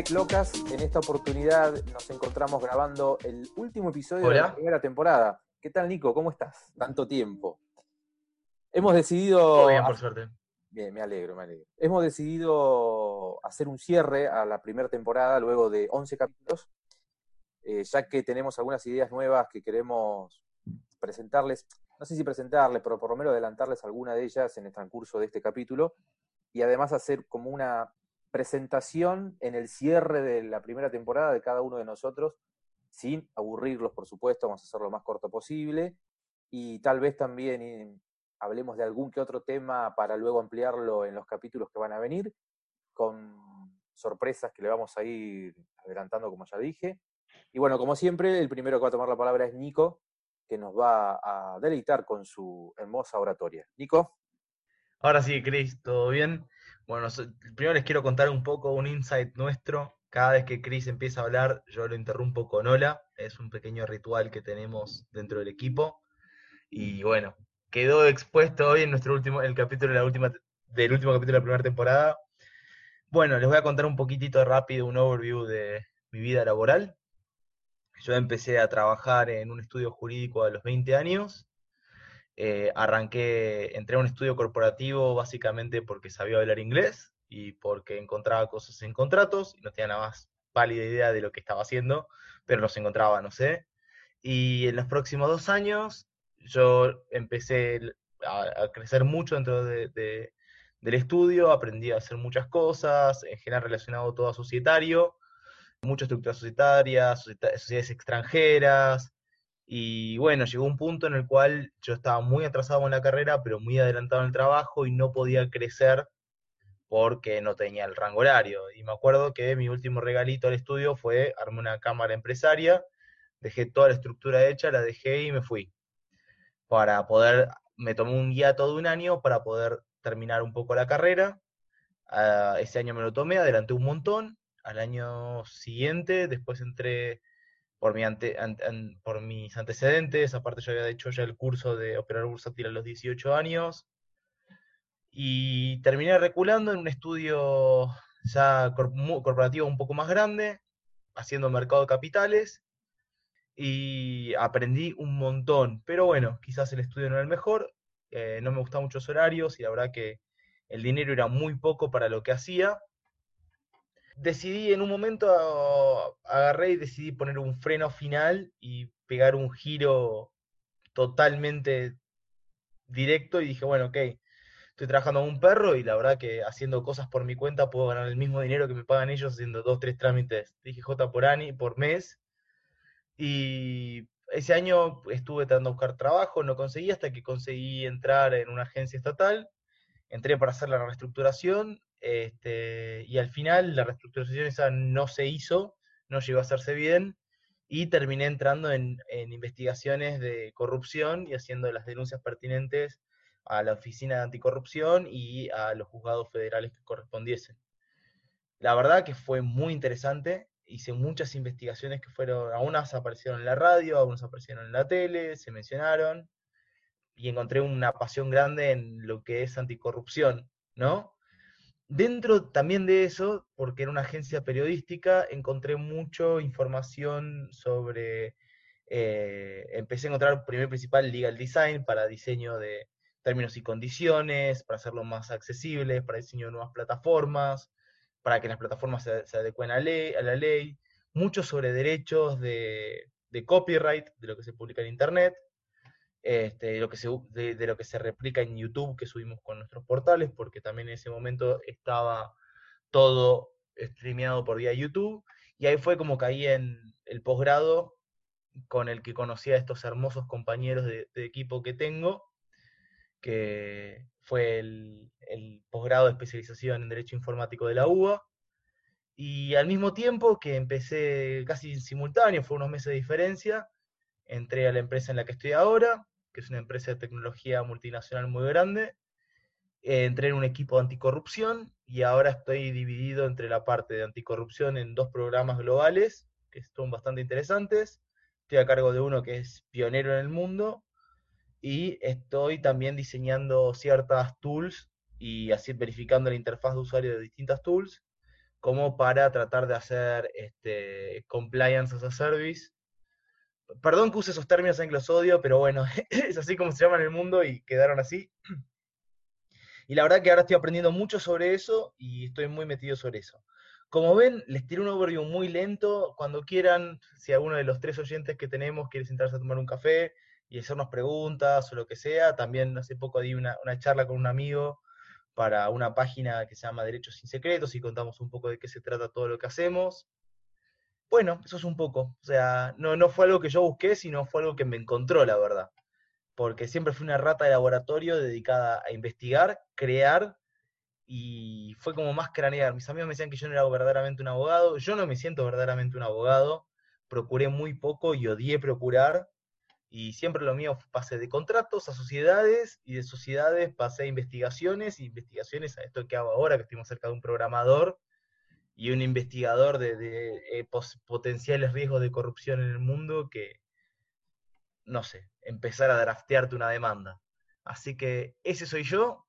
Tech Locas. En esta oportunidad nos encontramos grabando el último episodio de la primera temporada. ¿Qué tal, Nico? ¿Cómo estás? Tanto tiempo. Hemos decidido. Todo bien, por suerte. Bien, me alegro, me alegro. Hemos decidido hacer un cierre a la primera temporada luego de 11 capítulos, eh, ya que tenemos algunas ideas nuevas que queremos presentarles. No sé si presentarles, pero por lo menos adelantarles alguna de ellas en el transcurso de este capítulo y además hacer como una presentación en el cierre de la primera temporada de cada uno de nosotros, sin aburrirlos, por supuesto, vamos a hacerlo lo más corto posible, y tal vez también eh, hablemos de algún que otro tema para luego ampliarlo en los capítulos que van a venir, con sorpresas que le vamos a ir adelantando, como ya dije. Y bueno, como siempre, el primero que va a tomar la palabra es Nico, que nos va a deleitar con su hermosa oratoria. Nico. Ahora sí, Cris, ¿todo bien? Bueno, primero les quiero contar un poco un insight nuestro. Cada vez que Chris empieza a hablar, yo lo interrumpo con hola. Es un pequeño ritual que tenemos dentro del equipo. Y bueno, quedó expuesto hoy en nuestro último, el capítulo de la última, del último capítulo de la primera temporada. Bueno, les voy a contar un poquitito rápido un overview de mi vida laboral. Yo empecé a trabajar en un estudio jurídico a los 20 años eh, arranqué, entré a un estudio corporativo básicamente porque sabía hablar inglés y porque encontraba cosas en contratos y no tenía nada más pálida idea de lo que estaba haciendo, pero los encontraba, no sé. Y en los próximos dos años yo empecé a, crecer mucho dentro del estudio, aprendí a hacer muchas cosas, en general relacionado todo a societario, mucha estructura societaria, sociedades extranjeras, y bueno, llegó un punto en el cual yo estaba muy atrasado en la carrera, pero muy adelantado en el trabajo y no podía crecer porque no tenía el rango horario. Y me acuerdo que mi último regalito al estudio fue armar una cámara empresaria, dejé toda la estructura hecha, la dejé y me fui. Para poder, me tomé un guía todo un año para poder terminar un poco la carrera. Uh, ese año me lo tomé, adelanté un montón. Al año siguiente, después entré por, ante, mis antecedentes, aparte yo había hecho ya el curso de operar bursátil a los 18 años, y terminé reculando en un estudio ya corporativo un poco más grande, haciendo mercado de capitales, y aprendí un montón, pero bueno, quizás el estudio no era el mejor, eh, no me gustaban muchos horarios y la verdad que el dinero era muy poco para lo que hacía, decidí en un momento, agarré y decidí poner un freno final y pegar un giro totalmente directo y dije, bueno, ok, estoy trabajando con un perro y la verdad que haciendo cosas por mi cuenta puedo ganar el mismo dinero que me pagan ellos haciendo dos, tres trámites, dije J por año, por mes. Y ese año estuve tratando de buscar trabajo, no conseguí hasta que conseguí entrar en una agencia estatal. Entré para hacer la reestructuración este, y al final la reestructuración esa no se hizo, no llegó a hacerse bien, y terminé entrando en, investigaciones de corrupción y haciendo las denuncias pertinentes a la Oficina de Anticorrupción y a los juzgados federales que correspondiesen. La verdad que fue muy interesante, hice muchas investigaciones que fueron, algunas aparecieron en la radio, algunas aparecieron en la tele, se mencionaron, y encontré una pasión grande en lo que es anticorrupción, ¿no? Dentro también de eso, porque era una agencia periodística, encontré mucha información sobre, eh, empecé a encontrar primer principal legal design para diseño de términos y condiciones, para hacerlo más accesible, para diseño de nuevas plataformas, para que las plataformas se, se adecuen a, la ley, mucho sobre derechos de, de copyright, de lo que se publica en Internet, este, de, lo que se, de, lo que se replica en YouTube que subimos con nuestros portales, porque también en ese momento estaba todo streameado por vía YouTube, y ahí fue como caí en el posgrado con el que conocí a estos hermosos compañeros de, equipo que tengo, que fue el, el posgrado de especialización en Derecho Informático de la UBA, y al mismo tiempo que empecé casi simultáneo, fue unos meses de diferencia, entré a la empresa en la que estoy ahora, que es una empresa de tecnología multinacional muy grande. Eh, entré en un equipo de anticorrupción y ahora estoy dividido entre la parte de anticorrupción en dos programas globales que son bastante interesantes. Estoy a cargo de uno que es pionero en el mundo y estoy también diseñando ciertas tools y así verificando la interfaz de usuario de distintas tools como para tratar de hacer este, compliance as a service. Perdón que use esos términos en los odio, pero bueno, es así como se llama en el mundo y quedaron así. Y la verdad que ahora estoy aprendiendo mucho sobre eso y estoy muy metido sobre eso. Como ven, les tiro un overview muy lento. Cuando quieran, si alguno de los tres oyentes que tenemos quiere sentarse a tomar un café y hacernos preguntas o lo que sea, también hace poco di una, una charla con un amigo para una página que se llama Derechos sin Secretos y contamos un poco de qué se trata todo lo que hacemos. Bueno, eso es un poco. O sea, no, no fue algo que yo busqué, sino fue algo que me encontró, la verdad. Porque siempre fui una rata de laboratorio dedicada a investigar, crear y fue como más cranear. Mis amigos me decían que yo no era verdaderamente un abogado. Yo no me siento verdaderamente un abogado. Procuré muy poco y odié procurar. Y siempre lo mío pasé de contratos a sociedades y de sociedades pasé a investigaciones y investigaciones a esto que hago ahora, que estoy cerca de un programador y un investigador de, eh, potenciales riesgos de corrupción en el mundo que, no sé, empezar a draftearte una demanda. Así que ese soy yo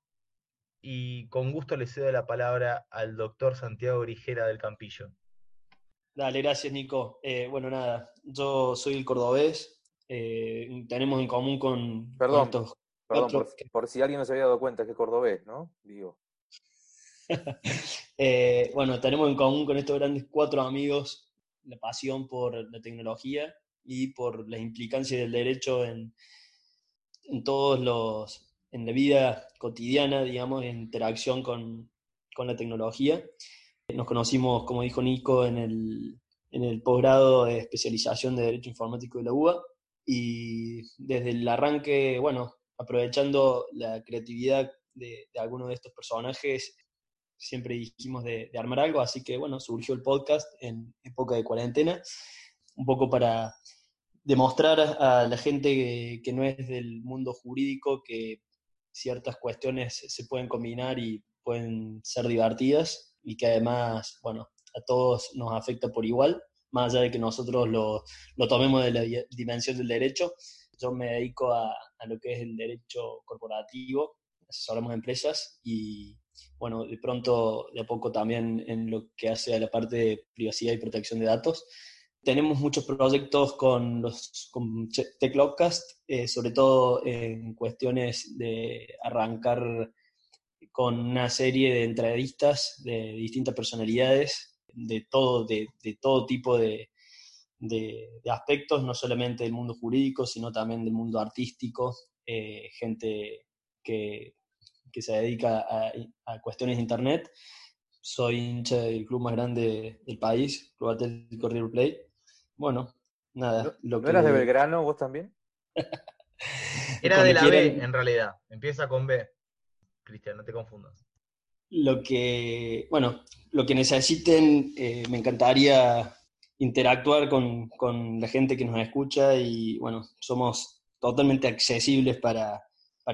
y con gusto le cedo la palabra al doctor Santiago Grigera del Campillo. Dale, gracias Nico. Eh, bueno, nada, yo soy el cordobés, eh, tenemos en común con... Perdón, perdón por, si alguien no se había dado cuenta que es cordobés, ¿no? Digo. Eh, bueno, tenemos en común con estos grandes cuatro amigos la pasión por la tecnología y por las implicancias del derecho en, en todos los, en la vida cotidiana, digamos, en interacción con, con la tecnología. Nos conocimos, como dijo Nico, en el, en el posgrado de especialización de Derecho Informático de la UBA y desde el arranque, bueno, aprovechando la creatividad de, algunos de estos personajes, siempre dijimos de, armar algo, así que bueno, surgió el podcast en época de cuarentena, un poco para demostrar a la gente que, no es del mundo jurídico que ciertas cuestiones se pueden combinar y pueden ser divertidas y que además, bueno, a todos nos afecta por igual más allá de que nosotros lo, lo tomemos de la dimensión del derecho. Yo me dedico a, a lo que es el derecho corporativo, asesoramos empresas y, bueno, de pronto, de a poco también en lo que hace a la parte de privacidad y protección de datos. Tenemos muchos proyectos con los con TechLogcast, eh, sobre todo en cuestiones de arrancar con una serie de entrevistas de distintas personalidades de todo, de, todo tipo de, aspectos, no solamente del mundo jurídico, sino también del mundo artístico, eh, gente que, se dedica a, cuestiones de Internet. Soy hincha del club más grande del país, Club Atlético River Plate. Bueno, nada. ¿No, lo eras de Belgrano vos también? Era de la B, en realidad. Empieza con B. Cristian, no te confundas lo que, bueno, lo que necesiten, eh, me encantaría interactuar con, la gente que nos escucha y bueno, somos totalmente accesibles para,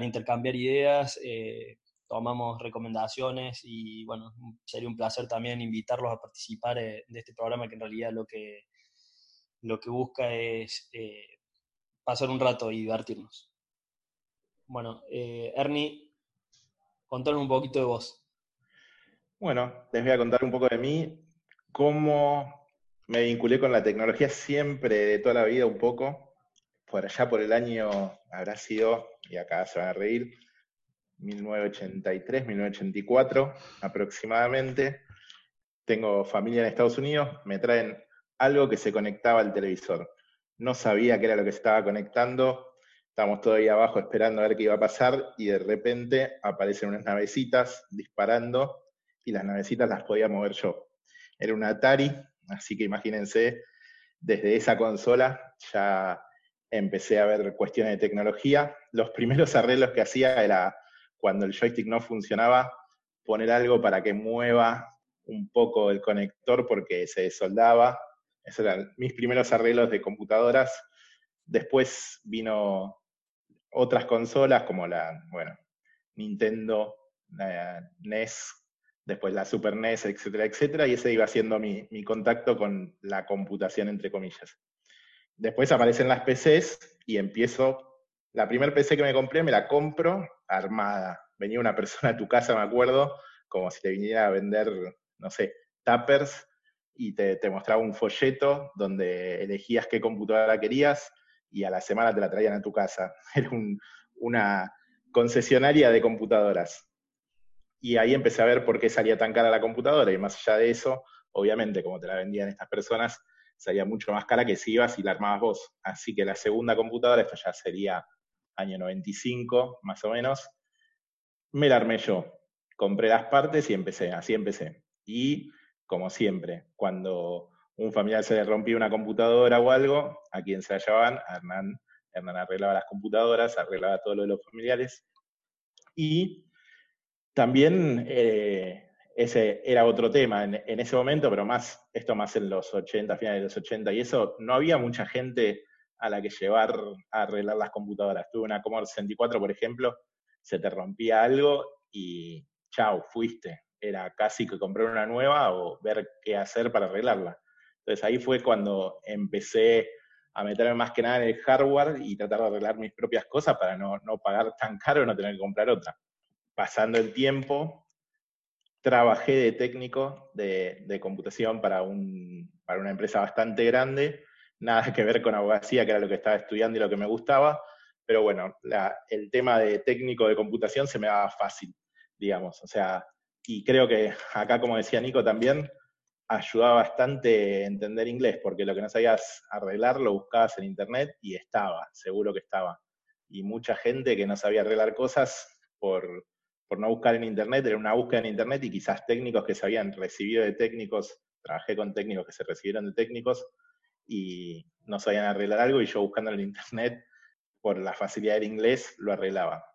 intercambiar ideas, eh, tomamos recomendaciones y bueno, sería un placer también invitarlos a participar eh, de este programa que en realidad lo que, lo que busca es pasar un rato y divertirnos. Bueno, Ernie, contanos un poquito de vos. Bueno, les voy a contar un poco de mí, cómo me vinculé con la tecnología siempre, de toda la vida un poco. Por allá por el año, habrá sido, y acá se van a reír, 1983, 1984 aproximadamente. Tengo familia en Estados Unidos, me traen algo que se conectaba al televisor. No sabía qué era lo que se estaba conectando, estábamos todavía abajo esperando a ver qué iba a pasar y de repente aparecen unas navecitas disparando y las navecitas las podía mover yo. Era un Atari, así que imagínense, desde esa consola ya empecé a ver cuestiones de tecnología. Los primeros arreglos que hacía era cuando el joystick no funcionaba, poner algo para que mueva un poco el conector porque se desoldaba. Esos eran mis primeros arreglos de computadoras. Después vino otras consolas como la, bueno, Nintendo, la NES, después la Super NES, etcétera, etcétera, y ese iba siendo mi, contacto con la computación, entre comillas. Después aparecen las PCs y empiezo, la primera PC que me compré me la compro armada. Venía una persona a tu casa, me acuerdo, como si te viniera a vender, no sé, tuppers y te, mostraba un folleto donde elegías qué computadora querías y a la semana te la traían a tu casa. Era una concesionaria de computadoras. Y ahí empecé a ver por qué salía tan cara la computadora y más allá de eso, obviamente, como te la vendían estas personas, salía mucho más cara que si ibas y la armabas vos. Así que la segunda computadora, esto ya sería año 95 más o menos, me la armé yo. Compré las partes y empecé, así empecé. Y como siempre, cuando un familiar se le rompía una computadora o algo, ¿a quién se la Hernán. Hernán arreglaba las computadoras, arreglaba todo lo de los familiares. Y también eh, ese era otro tema en, ese momento, pero más, esto más en los 80, finales de los 80, y eso, no había mucha gente a la que llevar a arreglar las computadoras. Tuve una Commodore 64, por ejemplo, se te rompía algo y chao, fuiste era casi que comprar una nueva o ver qué hacer para arreglarla. Entonces ahí fue cuando empecé a meterme más que nada en el hardware y tratar de arreglar mis propias cosas para no, pagar tan caro y no tener que comprar otra. Pasando el tiempo, trabajé de técnico de, computación para, un, para una empresa bastante grande, nada que ver con abogacía, que era lo que estaba estudiando y lo que me gustaba, pero bueno, el tema de técnico de computación se me daba fácil, digamos. O sea, y creo que acá, como decía Nico también, ayudaba bastante entender inglés, porque lo que no sabías arreglar lo buscabas en internet y estaba, seguro que estaba. Y mucha gente que no sabía arreglar cosas por, por no buscar en internet, era una búsqueda en internet y quizás técnicos que se habían recibido de técnicos, trabajé con técnicos que se recibieron de técnicos y no sabían arreglar algo y yo buscando en internet por la facilidad del inglés lo arreglaba.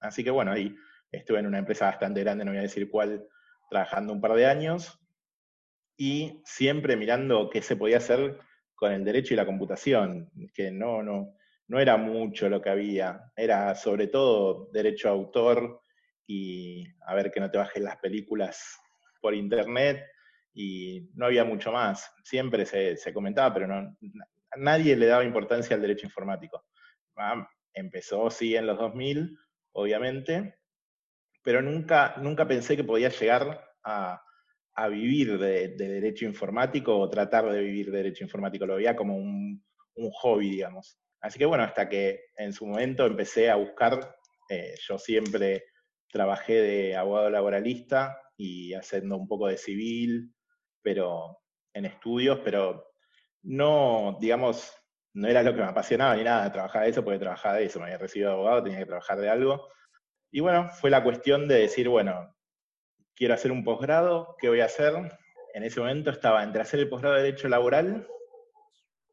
Así que bueno, ahí Estuve en una empresa bastante grande, no voy a decir cuál, trabajando un par de años y siempre mirando qué se podía hacer con el derecho y la computación, que no, no, no era mucho lo que había, era sobre todo derecho a autor y a ver que no te bajen las películas por internet y no había mucho más. Siempre se, se comentaba, pero no, nadie le daba importancia al derecho informático. Ah, empezó, sí, en los 2000, obviamente, pero nunca, nunca pensé que podía llegar a, vivir de, derecho informático o tratar de vivir de derecho informático. Lo veía como un, hobby, digamos. Así que bueno, hasta que en su momento empecé a buscar, eh, yo siempre trabajé de abogado laboralista y haciendo un poco de civil, pero en estudios, pero no, digamos, no era lo que me apasionaba ni nada, trabajar de eso porque trabajaba de eso, me había recibido abogado, tenía que trabajar de algo, y bueno, fue la cuestión de decir, bueno, quiero hacer un posgrado, ¿qué voy a hacer? En ese momento estaba entre hacer el posgrado de Derecho Laboral,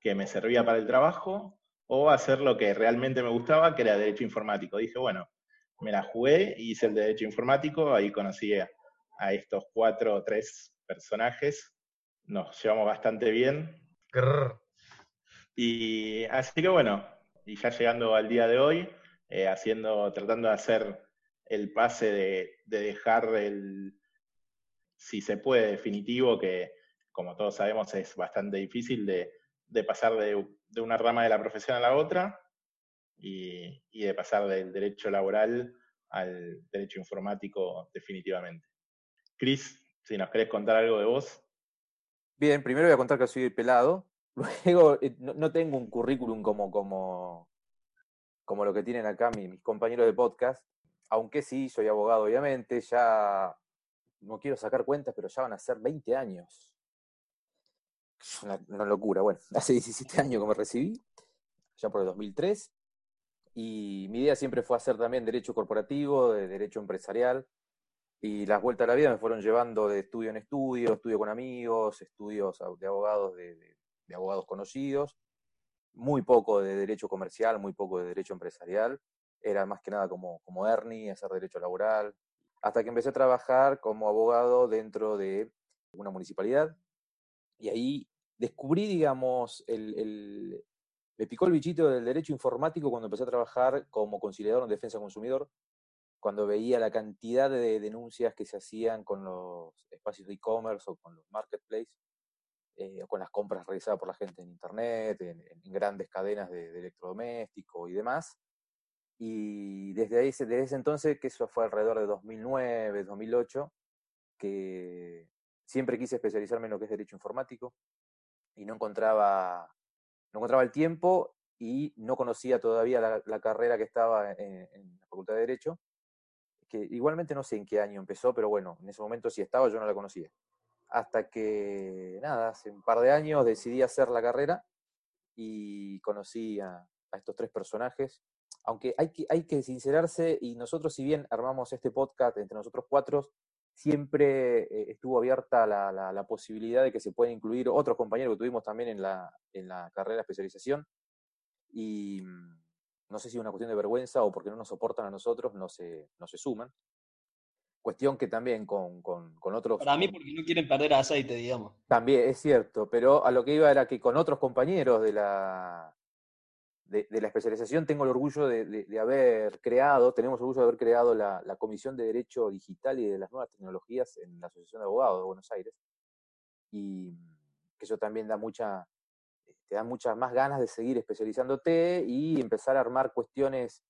que me servía para el trabajo, o hacer lo que realmente me gustaba, que era Derecho Informático. Dije, bueno, me la jugué y hice el Derecho Informático, ahí conocí a, estos cuatro o tres personajes, nos llevamos bastante bien. Y así que bueno, y ya llegando al día de hoy, eh, haciendo, tratando de hacer el pase de, dejar el, si se puede, definitivo, que como todos sabemos es bastante difícil de, pasar de, una rama de la profesión a la otra y, de pasar del derecho laboral al derecho informático definitivamente. Cris, si nos querés contar algo de vos. Bien, primero voy a contar que soy pelado. Luego, eh, no, tengo un currículum como, como, como lo que tienen acá mis compañeros de podcast aunque sí, soy abogado, obviamente, ya no quiero sacar cuentas, pero ya van a ser 20 años. Una, una locura, bueno, hace 17 años que me recibí, ya por el 2003, y mi idea siempre fue hacer también derecho corporativo, de derecho empresarial, y las vueltas a la vida me fueron llevando de estudio en estudio, estudio con amigos, estudios de abogados de abogados conocidos, muy poco de derecho comercial, muy poco de derecho empresarial, era más que nada como, como Ernie, hacer derecho laboral, hasta que empecé a trabajar como abogado dentro de una municipalidad y ahí descubrí, digamos, el, me picó el bichito del derecho informático cuando empecé a trabajar como conciliador en defensa consumidor, cuando veía la cantidad de denuncias que se hacían con los espacios de e-commerce o con los marketplaces, eh, o con las compras realizadas por la gente en Internet, en, grandes cadenas de, de electrodoméstico y demás. Y desde ahí, desde ese entonces, que eso fue alrededor de 2009, 2008, que siempre quise especializarme en lo que es derecho informático y no encontraba, no encontraba el tiempo y no conocía todavía la, carrera que estaba en, la Facultad de Derecho, que igualmente no sé en qué año empezó, pero bueno, en ese momento sí estaba, yo no la conocía. Hasta que, nada, hace un par de años decidí hacer la carrera y conocí a, a estos tres personajes aunque hay que, hay que sincerarse y nosotros si bien armamos este podcast entre nosotros cuatro, siempre eh, estuvo abierta la, la, posibilidad de que se puedan incluir otros compañeros que tuvimos también en la, en la carrera de especialización. Y mm, no sé si es una cuestión de vergüenza o porque no nos soportan a nosotros, no se, no se suman. Cuestión que también con, con, con otros... Para mí porque no quieren perder aceite, digamos. También, es cierto, pero a lo que iba era que con otros compañeros de la, de, la especialización tengo el orgullo de, haber creado, tenemos orgullo de haber creado la, Comisión de Derecho Digital y de las Nuevas Tecnologías en la Asociación de Abogados de Buenos Aires. Y que eso también da mucha, te da muchas más ganas de seguir especializándote y empezar a armar cuestiones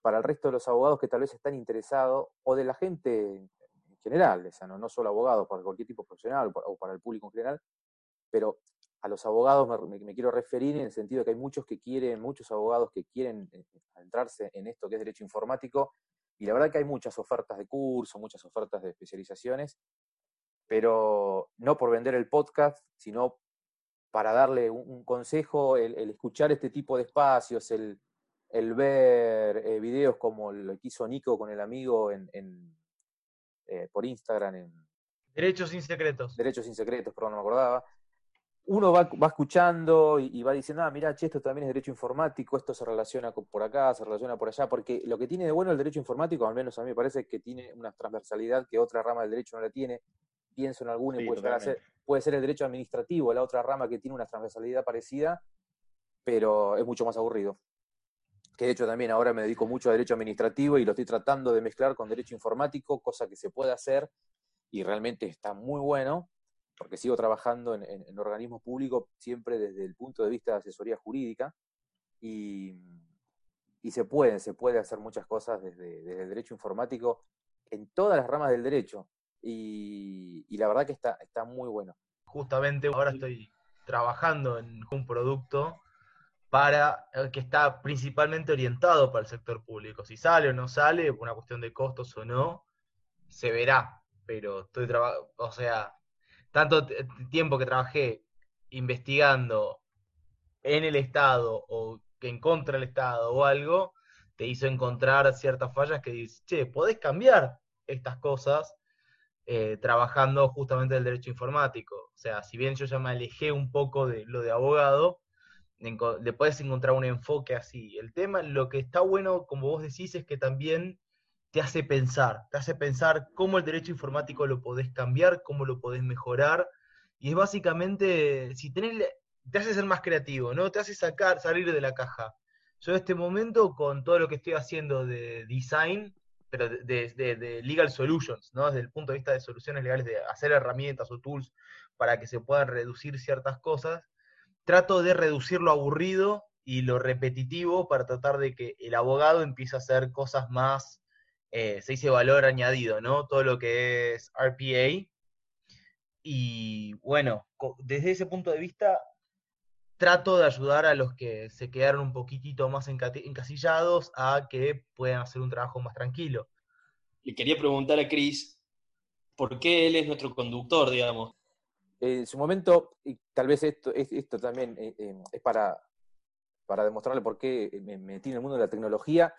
para el resto de los abogados que tal vez están interesados, o de la gente en general, no, no solo abogados, para cualquier tipo profesional o para el público en general, pero a los abogados me, quiero referir en el sentido de que hay muchos que quieren, muchos abogados que quieren eh, entrarse en esto que es derecho informático, y la verdad que hay muchas ofertas de curso, muchas ofertas de especializaciones, pero no por vender el podcast, sino para darle un, consejo, el, escuchar este tipo de espacios, el, ver eh, videos como lo que hizo Nico con el amigo en, eh, por Instagram. En, Derechos sin secretos. Derechos sin secretos, perdón, no me acordaba uno va, escuchando y, va diciendo, ah, mira, che, esto también es derecho informático, esto se relaciona por acá, se relaciona por allá, porque lo que tiene de bueno el derecho informático, al menos a mí me parece que tiene una transversalidad que otra rama del derecho no la tiene. Pienso en alguna y puede, ser, puede ser el derecho administrativo, la otra rama que tiene una transversalidad parecida, pero es mucho más aburrido. Que de hecho también ahora me dedico mucho a derecho administrativo y lo estoy tratando de mezclar con derecho informático, cosa que se puede hacer y realmente está muy bueno porque sigo trabajando en, organismos públicos siempre desde el punto de vista de asesoría jurídica y, se puede, se puede hacer muchas cosas desde, el derecho informático en todas las ramas del derecho y, la verdad que está, está muy bueno. Justamente ahora estoy trabajando en un producto para eh, que está principalmente orientado para el sector público. Si sale o no sale, una cuestión de costos o no, se verá. Pero estoy trabajando, o sea, tanto tiempo que trabajé investigando en el Estado o en contra del Estado o algo, te hizo encontrar ciertas fallas que dices, che, podés cambiar estas cosas eh, trabajando justamente el derecho informático. O sea, si bien yo ya me alejé un poco de lo de abogado, le puedes encontrar un enfoque así. El tema, lo que está bueno, como vos decís, es que también te hace pensar, te hace pensar cómo el derecho informático lo podés cambiar, cómo lo podés mejorar, y es básicamente, si tenés, te hace ser más creativo, ¿no? Te hace sacar, salir de la caja. Yo en este momento, con todo lo que estoy haciendo de design, pero de, legal solutions, ¿no? Desde el punto de vista de soluciones legales, de hacer herramientas o tools para que se puedan reducir ciertas cosas, trato de reducir lo aburrido y lo repetitivo para tratar de que el abogado empiece a hacer cosas más eh, se dice valor añadido, ¿no? Todo lo que es RPA. Y bueno, desde ese punto de vista, trato de ayudar a los que se quedaron un poquitito más encasillados a que puedan hacer un trabajo más tranquilo. Le quería preguntar a Chris, ¿por qué él es nuestro conductor, digamos? En su momento, y tal vez esto, esto también eh, eh, es para, para demostrarle por qué me metí en el mundo de la tecnología.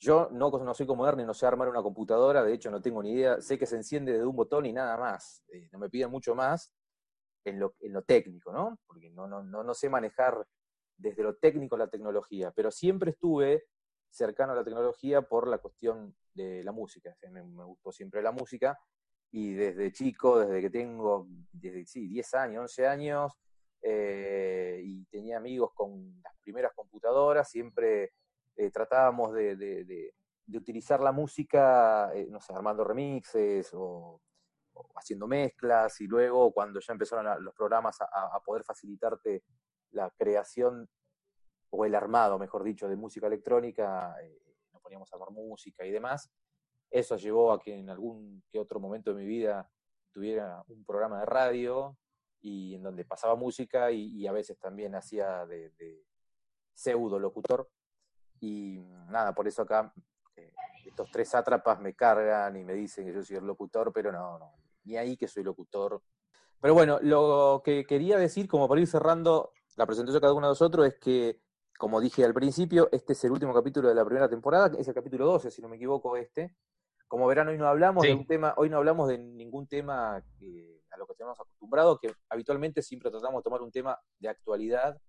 Yo no, no soy como Ernie, no sé armar una computadora, de hecho no tengo ni idea, sé que se enciende desde un botón y nada más, eh, no me piden mucho más en lo, en lo técnico, ¿no? Porque no, no, no, no sé manejar desde lo técnico la tecnología, pero siempre estuve cercano a la tecnología por la cuestión de la música, me, gustó siempre la música y desde chico, desde que tengo, desde, sí, 10 años, 11 años, eh, y tenía amigos con las primeras computadoras, siempre eh, tratábamos de, utilizar la música, eh, no sé, armando remixes o, haciendo mezclas, y luego cuando ya empezaron los programas a, poder facilitarte la creación o el armado, mejor dicho, de música electrónica, eh, nos poníamos a armar música y demás. Eso llevó a que en algún que otro momento de mi vida tuviera un programa de radio y en donde pasaba música y, a veces también hacía de, pseudo locutor. Y nada, por eso acá eh, estos tres sátrapas me cargan y me dicen que yo soy el locutor, pero no, no, ni ahí que soy locutor. Pero bueno, lo que quería decir, como para ir cerrando la presentación de cada uno de nosotros, es que, como dije al principio, este es el último capítulo de la primera temporada, es el capítulo 12, si no me equivoco, este. Como verán, hoy no hablamos de un tema, hoy no hablamos de ningún tema a lo que estamos acostumbrados, que habitualmente siempre tratamos de tomar un tema de actualidad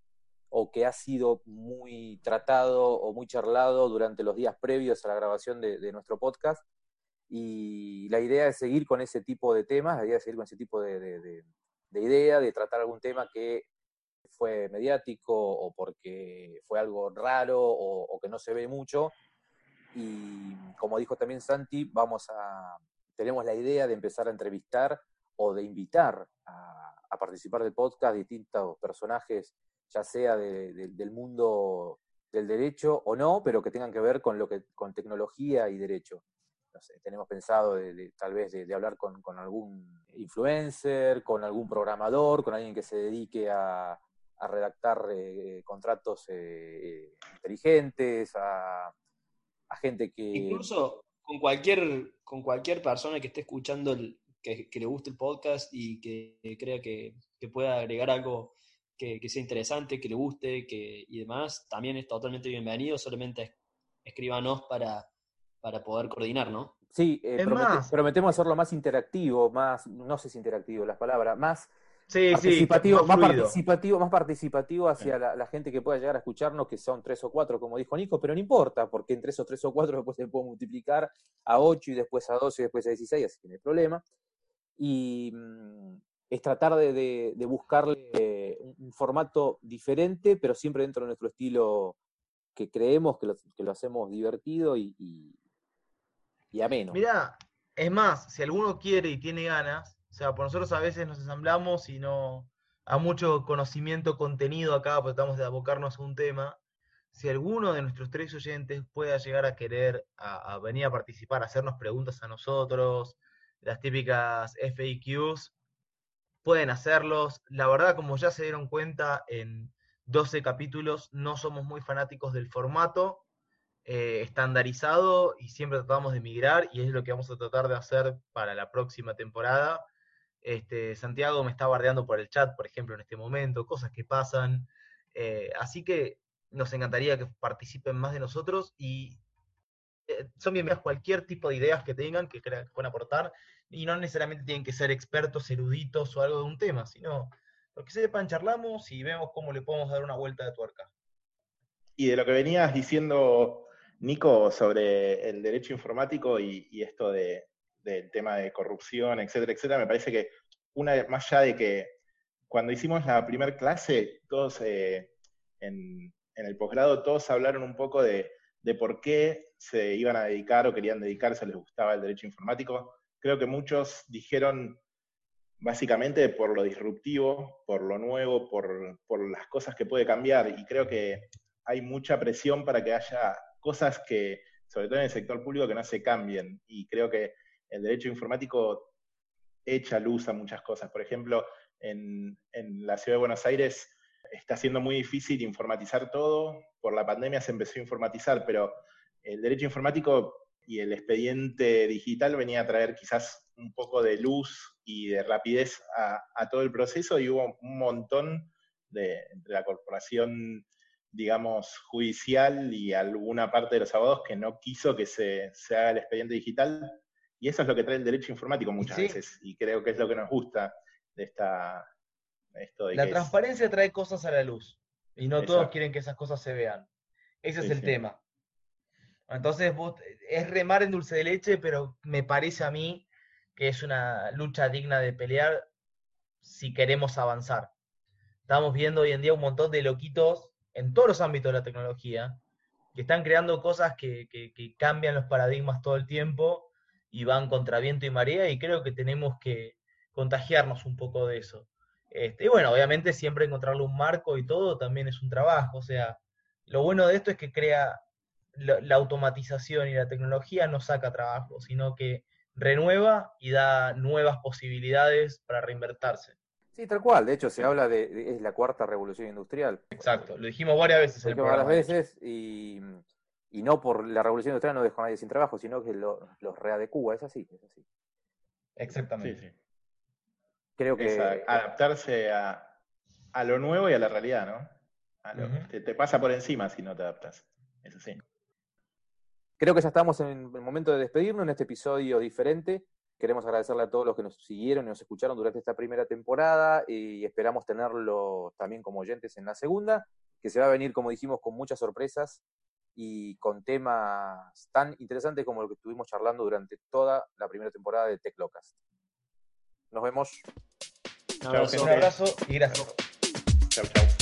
o que ha sido muy tratado o muy charlado durante los días previos a la grabación de, nuestro podcast. Y la idea es seguir con ese tipo de temas, la idea es seguir con ese tipo de, de idea, de tratar algún tema que fue mediático o porque fue algo raro o que no se ve mucho, y como dijo también Santi, vamos a, tenemos la idea de empezar a entrevistar o de invitar a, participar del podcast distintos personajes, ya sea del mundo del derecho o no, pero que tengan que ver con lo que con tecnología y derecho. tenemos pensado de, tal vez de, hablar con, algún influencer, con algún programador, con alguien que se dedique a, redactar eh, contratos eh, inteligentes, a, a gente que... Incluso con cualquier, con cualquier persona que esté escuchando, el, que, le guste el podcast y que, crea que, pueda agregar algo que, sea interesante, que le guste que, y demás, también es totalmente bienvenido, solamente escríbanos para, para poder coordinar, ¿no? Sí, eh, prometemos hacerlo más interactivo, más, no sé si interactivo las palabras, más Sí, participativo, más, participativo, más participativo hacia la, gente que pueda llegar a escucharnos, que son tres o cuatro, como dijo Nico, pero no importa, porque entre esos tres o cuatro después se puede multiplicar a ocho y después a doce y después a dieciséis, así que no hay problema. Y mm, es tratar de, buscarle un, formato diferente, pero siempre dentro de nuestro estilo que creemos que lo, hacemos divertido y, y, y ameno. Mirá, es más, si alguno quiere y tiene ganas, o sea, por nosotros a veces nos ensamblamos y no a mucho conocimiento, contenido acá, porque tratamos de abocarnos a un tema. Si alguno de nuestros tres oyentes pueda llegar a querer a, venir a participar, a hacernos preguntas a nosotros, las típicas FAQs, pueden hacerlos. La verdad, como ya se dieron cuenta, en 12 capítulos no somos muy fanáticos del formato eh, estandarizado y siempre tratamos de migrar y es lo que vamos a tratar de hacer para la próxima temporada. Este, Santiago me está bardeando por el chat, por ejemplo, en este momento, cosas que pasan. Eh, así que nos encantaría que participen más de nosotros y son bienvenidas cualquier tipo de ideas que tengan que crean que puedan aportar y no necesariamente tienen que ser expertos, eruditos o algo de un tema, sino lo que sepan, charlamos y vemos cómo le podemos dar una vuelta de tuerca. Y de lo que venías diciendo, Nico, sobre el derecho informático y esto de, del tema de corrupción, etcétera, etcétera, me parece que una más allá de que cuando hicimos la primera clase, todos eh, en, el posgrado, todos hablaron un poco de, por qué se iban a dedicar o querían dedicarse, les gustaba el derecho informático. Creo que muchos dijeron básicamente por lo disruptivo, por lo nuevo, por, por las cosas que puede cambiar. Y creo que hay mucha presión para que haya cosas que, sobre todo en el sector público, que no se cambien. Y creo que el derecho informático echa luz a muchas cosas. Por ejemplo, en, la ciudad de Buenos Aires está siendo muy difícil informatizar todo. Por la pandemia se empezó a informatizar, pero el derecho informático y el expediente digital venía a traer quizás un poco de luz y de rapidez a, todo el proceso y hubo un montón de, entre la corporación, digamos, judicial y alguna parte de los abogados que no quiso que se, se haga el expediente digital. Y eso es lo que trae el derecho informático muchas veces, y creo que es lo que nos gusta de esta... Esto la transparencia trae cosas a la luz, y no todos quieren que esas cosas se vean. Ese es el tema. Entonces, es remar en dulce de leche, pero me parece a mí que es una lucha digna de pelear si queremos avanzar. Estamos viendo hoy en día un montón de loquitos en todos los ámbitos de la tecnología que están creando cosas que cambian los paradigmas todo el tiempo y van contra viento y marea y creo que tenemos que contagiarnos un poco de eso. Este, y bueno, obviamente siempre encontrarle un marco y todo también es un trabajo, o sea, lo bueno de esto es que crea la, automatización y la tecnología no saca trabajo, sino que renueva y da nuevas posibilidades para reinvertirse. Sí, tal cual. De hecho, se habla de, es la cuarta revolución industrial. Exacto, lo dijimos varias veces el programa. Varias veces y, no por la revolución industrial no dejó a nadie sin trabajo, sino que los lo readecúa, es así, es así. Exactamente. Creo que... adaptarse a, lo nuevo y a la realidad, ¿no? te, te, pasa por encima si no te adaptas. Eso sí. Creo que ya estamos en el momento de despedirnos en este episodio diferente. Queremos agradecerle a todos los que nos siguieron y nos escucharon durante esta primera temporada y esperamos tenerlo también como oyentes en la segunda, que se va a venir, como dijimos, con muchas sorpresas y con temas tan interesantes como lo que estuvimos charlando durante toda la primera temporada de TechLocast. Nos vemos. Un abrazo, Un abrazo y gracias. Chao, chao.